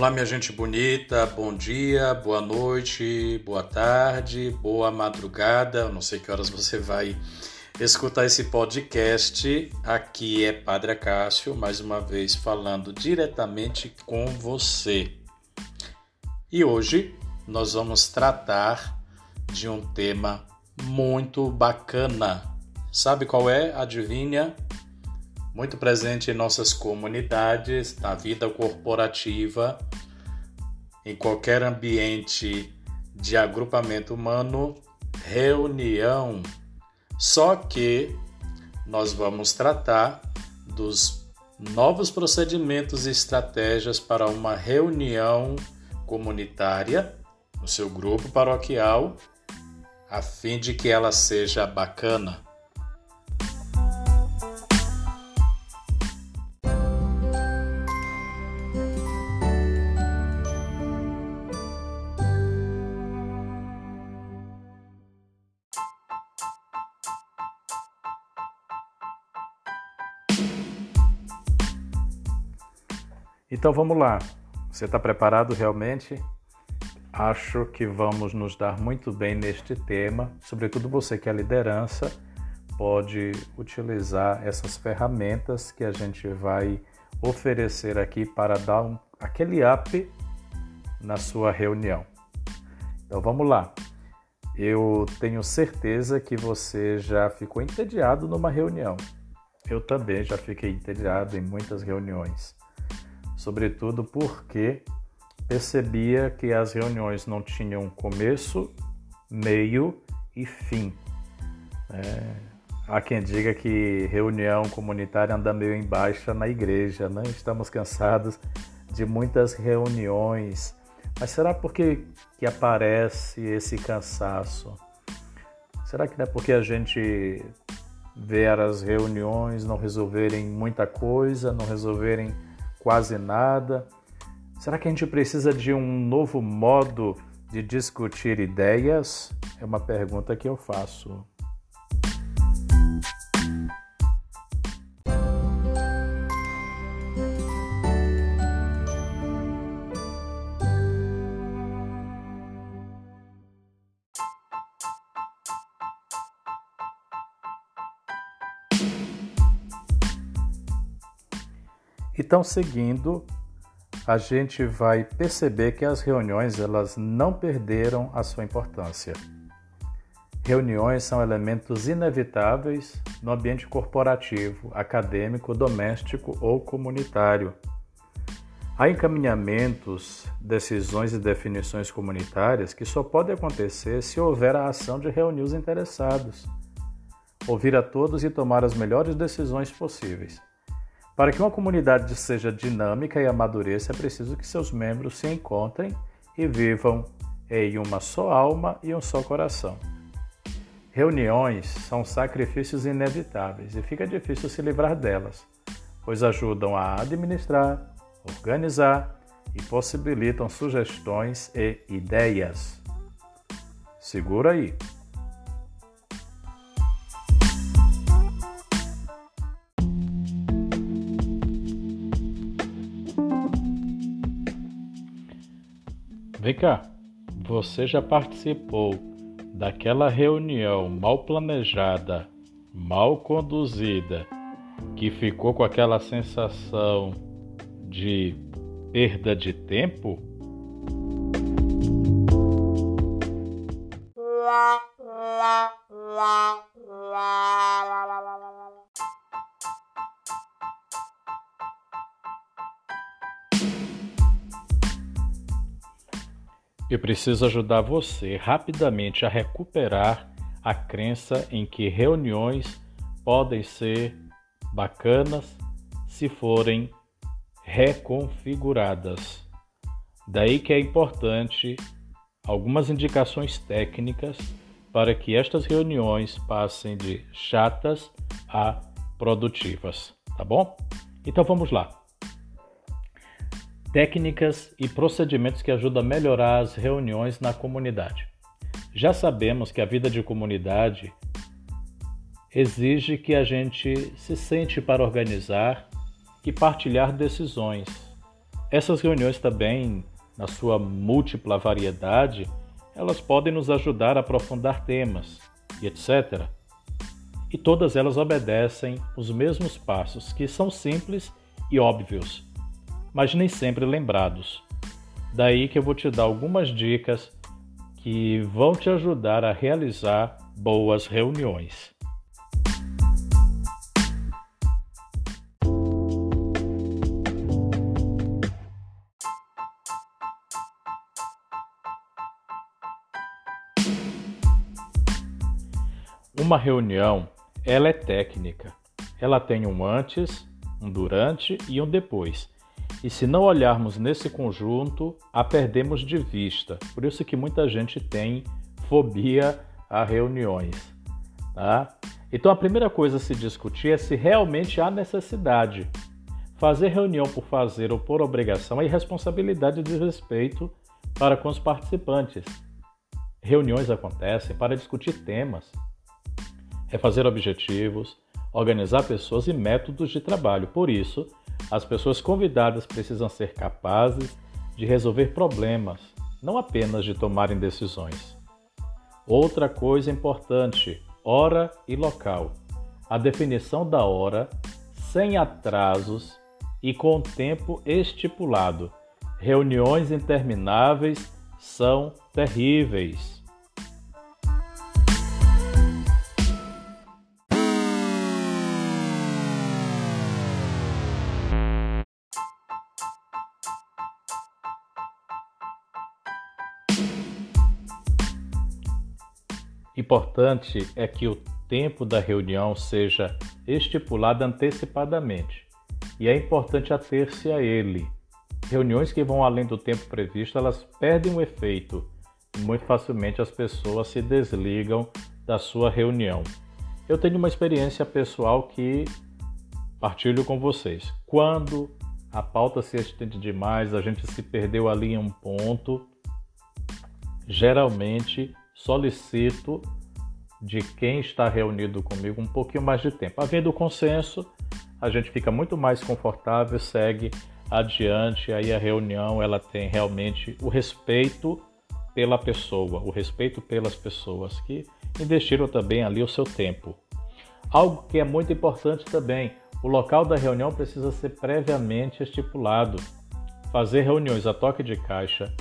Olá, minha gente bonita, bom dia, boa noite, boa tarde, boa madrugada. Eu não sei que horas você vai escutar esse podcast. Aqui é Padre Cássio, mais uma vez falando diretamente com você. E hoje nós vamos tratar de um tema muito bacana. Sabe qual é? Adivinha? muito presente em nossas comunidades, na vida corporativa, em qualquer ambiente de agrupamento humano, reunião. Só que nós vamos tratar dos novos procedimentos e estratégias para uma reunião comunitária no seu grupo paroquial, a fim de que ela seja bacana. Então vamos lá. Você está preparado realmente? Acho que vamos nos dar muito bem neste tema, sobretudo você que é liderança pode utilizar essas ferramentas que a gente vai oferecer aqui para dar um, aquele up na sua reunião. Então vamos lá. Eu tenho certeza que você já ficou entediado numa reunião. Eu também já fiquei entediado em muitas reuniões sobretudo porque percebia que as reuniões não tinham começo, meio e fim. É, há quem diga que reunião comunitária anda meio em baixa na igreja, né? estamos cansados de muitas reuniões. Mas será porque que aparece esse cansaço? Será que não é porque a gente vê as reuniões não resolverem muita coisa, não resolverem quase nada? Será que a gente precisa de um novo modo de discutir ideias? É uma pergunta que eu faço. Então, seguindo, a gente vai perceber que as reuniões elas não perderam a sua importância. Reuniões são elementos inevitáveis no ambiente corporativo, acadêmico, doméstico ou comunitário. Há encaminhamentos, decisões e definições comunitárias que só podem acontecer se houver a ação de reunir os interessados, ouvir a todos e tomar as melhores decisões possíveis. Para que uma comunidade seja dinâmica e amadureça, é preciso que seus membros se encontrem e vivam em uma só alma e um só coração. Reuniões são sacrifícios inevitáveis e fica difícil se livrar delas, pois ajudam a administrar, organizar e possibilitam sugestões e ideias. Segura aí! Vem cá, você já participou daquela reunião mal planejada, mal conduzida, que ficou com aquela sensação de perda de tempo? Eu preciso ajudar você rapidamente a recuperar a crença em que reuniões podem ser bacanas se forem reconfiguradas. Daí que é importante algumas indicações técnicas para que estas reuniões passem de chatas a produtivas, tá bom? Então vamos lá técnicas e procedimentos que ajudam a melhorar as reuniões na comunidade. Já sabemos que a vida de comunidade exige que a gente se sente para organizar e partilhar decisões. Essas reuniões também, na sua múltipla variedade, elas podem nos ajudar a aprofundar temas e etc. E todas elas obedecem os mesmos passos, que são simples e óbvios, mas nem sempre lembrados. Daí que eu vou te dar algumas dicas que vão te ajudar a realizar boas reuniões. Uma reunião, ela é técnica. Ela tem um antes, um durante e um depois. E se não olharmos nesse conjunto, a perdemos de vista. Por isso que muita gente tem fobia a reuniões. Tá? Então a primeira coisa a se discutir é se realmente há necessidade. Fazer reunião por fazer ou por obrigação é irresponsabilidade de respeito para com os participantes. Reuniões acontecem para discutir temas, é fazer objetivos, organizar pessoas e métodos de trabalho. Por isso, as pessoas convidadas precisam ser capazes de resolver problemas, não apenas de tomarem decisões. Outra coisa importante: hora e local. A definição da hora, sem atrasos e com tempo estipulado. Reuniões intermináveis são terríveis. Importante é que o tempo da reunião seja estipulado antecipadamente e é importante ater-se a ele. Reuniões que vão além do tempo previsto, elas perdem o efeito e muito facilmente as pessoas se desligam da sua reunião. Eu tenho uma experiência pessoal que partilho com vocês. Quando a pauta se estende demais, a gente se perdeu ali em um ponto, geralmente solicito de quem está reunido comigo um pouquinho mais de tempo. Havendo consenso, a gente fica muito mais confortável, segue adiante, aí a reunião ela tem realmente o respeito pela pessoa, o respeito pelas pessoas que investiram também ali o seu tempo. Algo que é muito importante também, o local da reunião precisa ser previamente estipulado. Fazer reuniões a toque de caixa,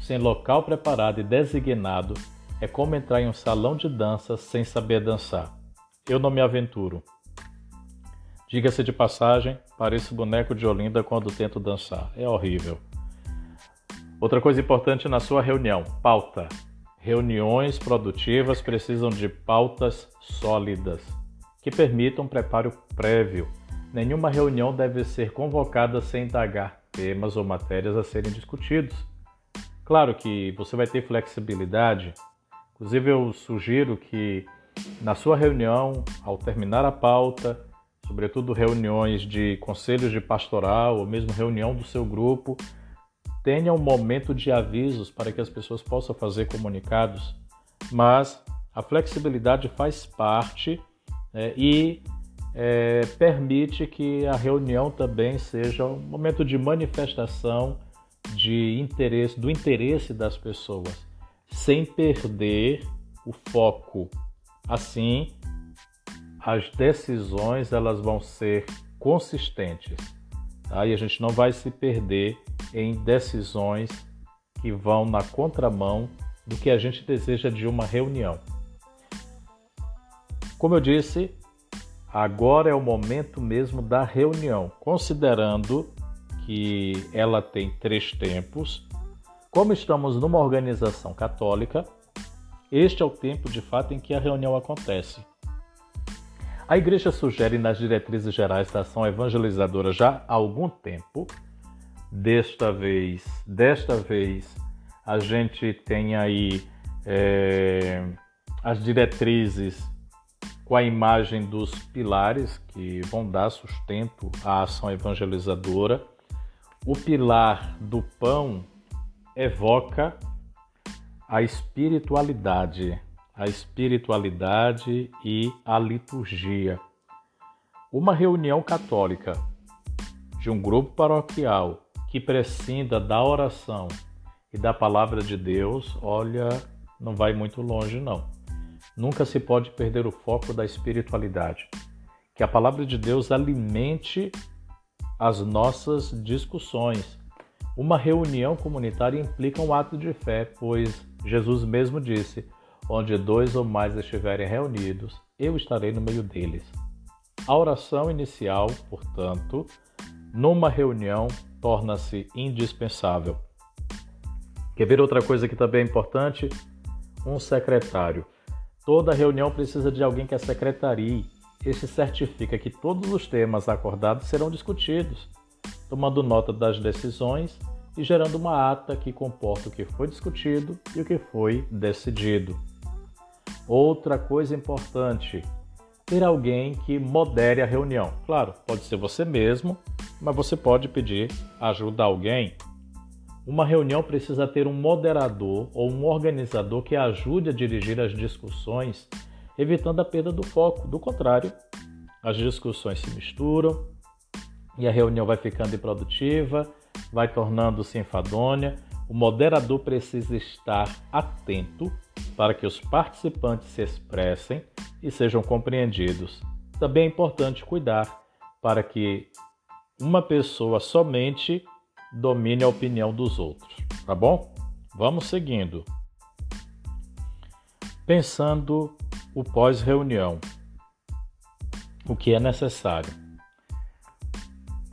sem local preparado e designado, é como entrar em um salão de dança sem saber dançar. Eu não me aventuro. Diga-se de passagem, pareço boneco de Olinda quando tento dançar. É horrível. Outra coisa importante na sua reunião: pauta. Reuniões produtivas precisam de pautas sólidas que permitam preparo prévio. Nenhuma reunião deve ser convocada sem indagar temas ou matérias a serem discutidos. Claro que você vai ter flexibilidade Inclusive, eu sugiro que na sua reunião, ao terminar a pauta, sobretudo reuniões de conselhos de pastoral ou mesmo reunião do seu grupo, tenha um momento de avisos para que as pessoas possam fazer comunicados, mas a flexibilidade faz parte né, e é, permite que a reunião também seja um momento de manifestação de interesse, do interesse das pessoas sem perder o foco. Assim, as decisões elas vão ser consistentes. Tá? E a gente não vai se perder em decisões que vão na contramão do que a gente deseja de uma reunião. Como eu disse, agora é o momento mesmo da reunião, considerando que ela tem três tempos como estamos numa organização católica, este é o tempo de fato em que a reunião acontece. A Igreja sugere nas diretrizes gerais da ação evangelizadora já há algum tempo. Desta vez, desta vez, a gente tem aí é, as diretrizes com a imagem dos pilares que vão dar sustento à ação evangelizadora. O pilar do pão evoca a espiritualidade, a espiritualidade e a liturgia. Uma reunião católica de um grupo paroquial que prescinda da oração e da palavra de Deus, olha, não vai muito longe não. Nunca se pode perder o foco da espiritualidade. Que a palavra de Deus alimente as nossas discussões. Uma reunião comunitária implica um ato de fé, pois Jesus mesmo disse: Onde dois ou mais estiverem reunidos, eu estarei no meio deles. A oração inicial, portanto, numa reunião torna-se indispensável. Quer ver outra coisa que também é importante? Um secretário. Toda reunião precisa de alguém que a secretarie. Este certifica que todos os temas acordados serão discutidos, tomando nota das decisões e gerando uma ata que comporta o que foi discutido e o que foi decidido. Outra coisa importante: ter alguém que modere a reunião. Claro, pode ser você mesmo, mas você pode pedir ajuda a alguém uma reunião precisa ter um moderador ou um organizador que ajude a dirigir as discussões, evitando a perda do foco. Do contrário, as discussões se misturam e a reunião vai ficando improdutiva, vai tornando-se enfadonha. O moderador precisa estar atento para que os participantes se expressem e sejam compreendidos. Também é importante cuidar para que uma pessoa somente domine a opinião dos outros, tá bom? Vamos seguindo. Pensando o pós-reunião. O que é necessário?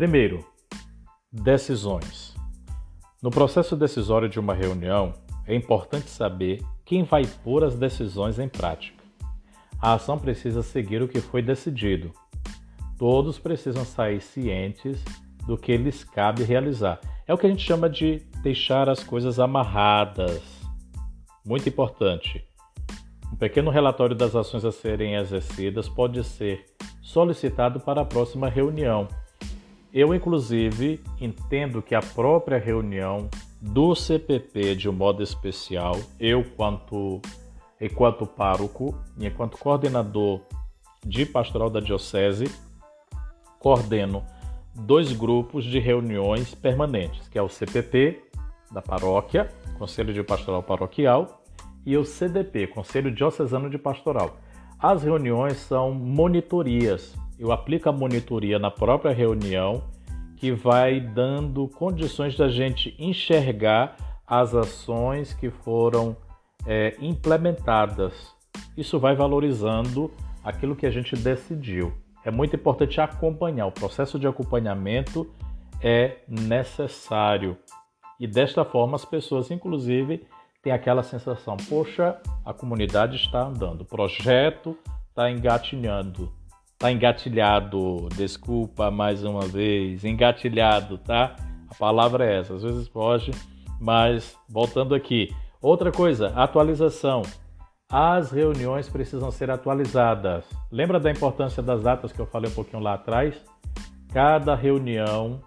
Primeiro, decisões. No processo decisório de uma reunião, é importante saber quem vai pôr as decisões em prática. A ação precisa seguir o que foi decidido. Todos precisam sair cientes do que lhes cabe realizar. É o que a gente chama de deixar as coisas amarradas. Muito importante. Um pequeno relatório das ações a serem exercidas pode ser solicitado para a próxima reunião. Eu, inclusive, entendo que a própria reunião do CPP, de um modo especial, eu, quanto, enquanto pároco e enquanto coordenador de pastoral da Diocese, coordeno dois grupos de reuniões permanentes, que é o CPP da paróquia, Conselho de Pastoral Paroquial, e o CDP, Conselho Diocesano de Pastoral. As reuniões são monitorias. Eu aplico a monitoria na própria reunião, que vai dando condições da gente enxergar as ações que foram é, implementadas. Isso vai valorizando aquilo que a gente decidiu é muito importante acompanhar. O processo de acompanhamento é necessário. E desta forma as pessoas, inclusive, têm aquela sensação: poxa, a comunidade está andando, o projeto está engatilhando, está engatilhado. Desculpa mais uma vez, engatilhado, tá? A palavra é essa. Às vezes pode, mas voltando aqui. Outra coisa, atualização. As reuniões precisam ser atualizadas. Lembra da importância das datas que eu falei um pouquinho lá atrás? Cada reunião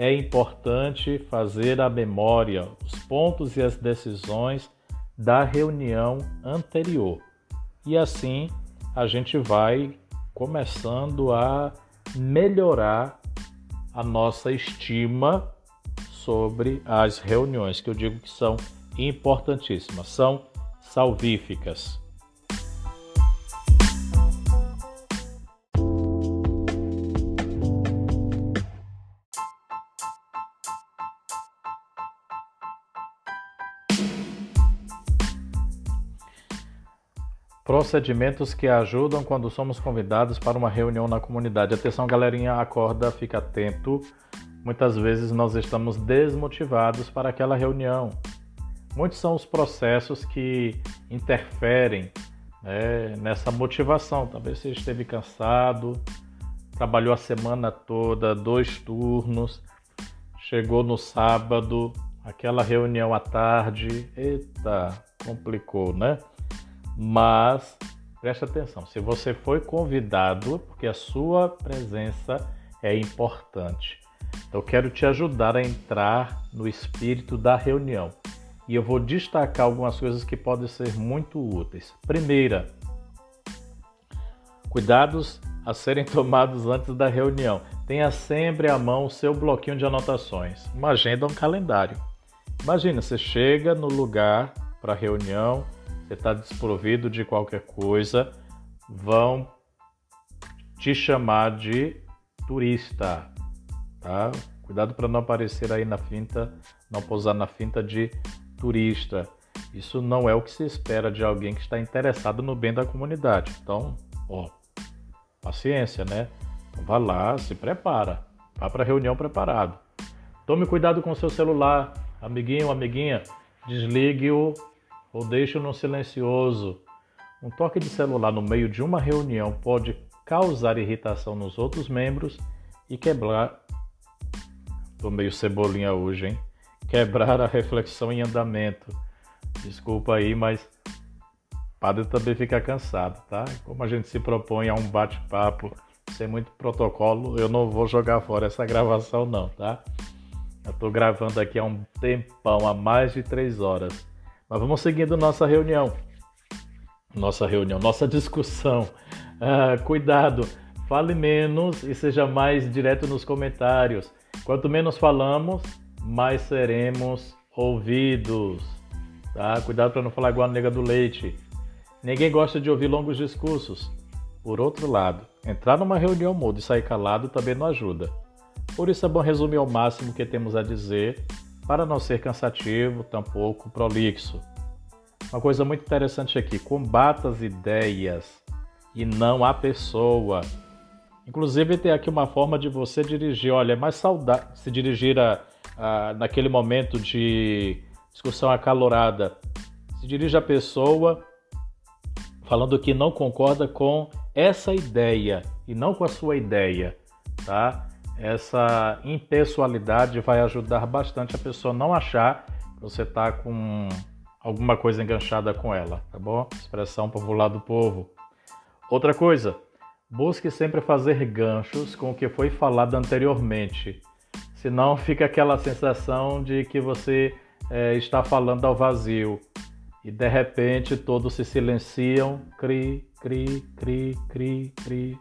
é importante fazer a memória, os pontos e as decisões da reunião anterior. E assim a gente vai começando a melhorar a nossa estima sobre as reuniões, que eu digo que são importantíssimas. São salvíficas. Procedimentos que ajudam quando somos convidados para uma reunião na comunidade. Atenção, galerinha, acorda, fica atento. Muitas vezes nós estamos desmotivados para aquela reunião. Muitos são os processos que interferem né, nessa motivação. Talvez você esteve cansado, trabalhou a semana toda, dois turnos, chegou no sábado, aquela reunião à tarde, eita, complicou, né? Mas preste atenção, se você foi convidado, porque a sua presença é importante. Então, eu quero te ajudar a entrar no espírito da reunião e eu vou destacar algumas coisas que podem ser muito úteis. Primeira, cuidados a serem tomados antes da reunião. Tenha sempre à mão o seu bloquinho de anotações, uma agenda um calendário. Imagina, você chega no lugar para a reunião, você está desprovido de qualquer coisa, vão te chamar de turista, tá? Cuidado para não aparecer aí na finta, não pousar na finta de turista. Isso não é o que se espera de alguém que está interessado no bem da comunidade. Então, ó, paciência, né? Então vá lá, se prepara, vá para a reunião preparado. Tome cuidado com o seu celular, amiguinho, amiguinha, desligue-o ou deixe-o no silencioso. Um toque de celular no meio de uma reunião pode causar irritação nos outros membros e quebrar. Tô meio cebolinha hoje, hein? Quebrar a reflexão em andamento. Desculpa aí, mas padre também fica cansado, tá? Como a gente se propõe a um bate-papo sem muito protocolo, eu não vou jogar fora essa gravação, não, tá? Eu tô gravando aqui há um tempão, há mais de três horas. Mas vamos seguindo nossa reunião. Nossa reunião, nossa discussão. Ah, cuidado, fale menos e seja mais direto nos comentários. Quanto menos falamos, mais seremos ouvidos. Tá? Cuidado para não falar igual a nega do leite. Ninguém gosta de ouvir longos discursos. Por outro lado, entrar numa reunião muda e sair calado também não ajuda. Por isso é bom resumir ao máximo o que temos a dizer, para não ser cansativo, tampouco prolixo. Uma coisa muito interessante aqui: combata as ideias e não a pessoa. Inclusive tem aqui uma forma de você dirigir. Olha, é mais saudável se dirigir a, a, naquele momento de discussão acalorada. Se dirige a pessoa falando que não concorda com essa ideia e não com a sua ideia, tá? Essa impessoalidade vai ajudar bastante a pessoa não achar que você está com alguma coisa enganchada com ela, tá bom? Expressão popular do povo. Outra coisa, busque sempre fazer ganchos com o que foi falado anteriormente, senão fica aquela sensação de que você é, está falando ao vazio e de repente todos se silenciam, cri, cri, cri, cri, cri.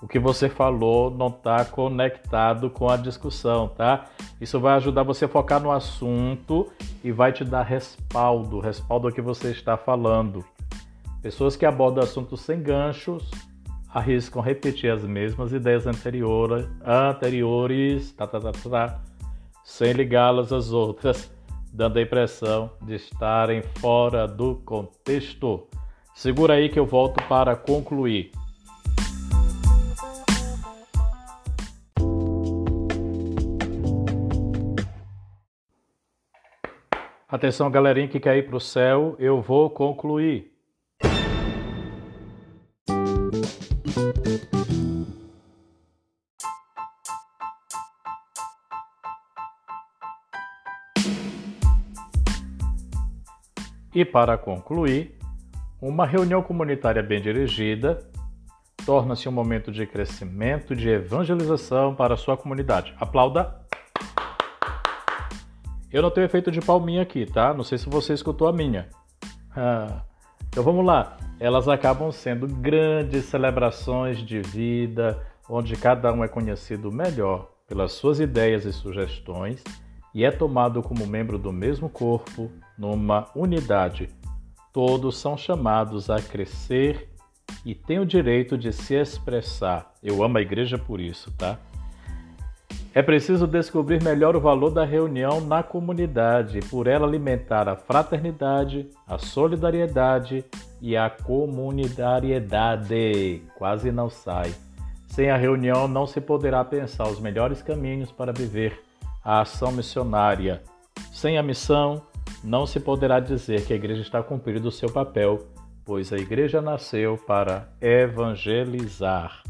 O que você falou não está conectado com a discussão, tá? Isso vai ajudar você a focar no assunto e vai te dar respaldo, respaldo ao que você está falando. Pessoas que abordam assuntos sem ganchos arriscam repetir as mesmas ideias anteriores, anteriores tá, tá, tá, tá, tá sem ligá-las às outras, dando a impressão de estarem fora do contexto. Segura aí que eu volto para concluir. Atenção, galerinha que quer ir para o céu, eu vou concluir. E para concluir, uma reunião comunitária bem dirigida torna-se um momento de crescimento, de evangelização para a sua comunidade. Aplauda! Eu não tenho efeito de palminha aqui, tá? Não sei se você escutou a minha. Ah, então vamos lá. Elas acabam sendo grandes celebrações de vida, onde cada um é conhecido melhor pelas suas ideias e sugestões e é tomado como membro do mesmo corpo, numa unidade. Todos são chamados a crescer e têm o direito de se expressar. Eu amo a igreja por isso, tá? É preciso descobrir melhor o valor da reunião na comunidade, por ela alimentar a fraternidade, a solidariedade e a comunitariedade. Quase não sai. Sem a reunião não se poderá pensar os melhores caminhos para viver a ação missionária. Sem a missão, não se poderá dizer que a igreja está cumprindo o seu papel, pois a igreja nasceu para evangelizar.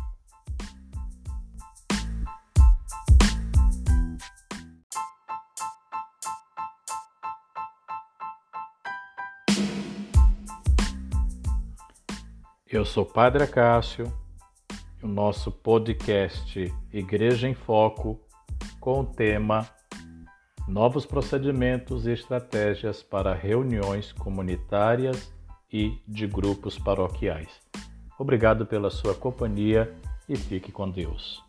Eu sou Padre Cássio o nosso podcast Igreja em Foco com o tema novos procedimentos e estratégias para reuniões comunitárias e de grupos paroquiais. Obrigado pela sua companhia e fique com Deus.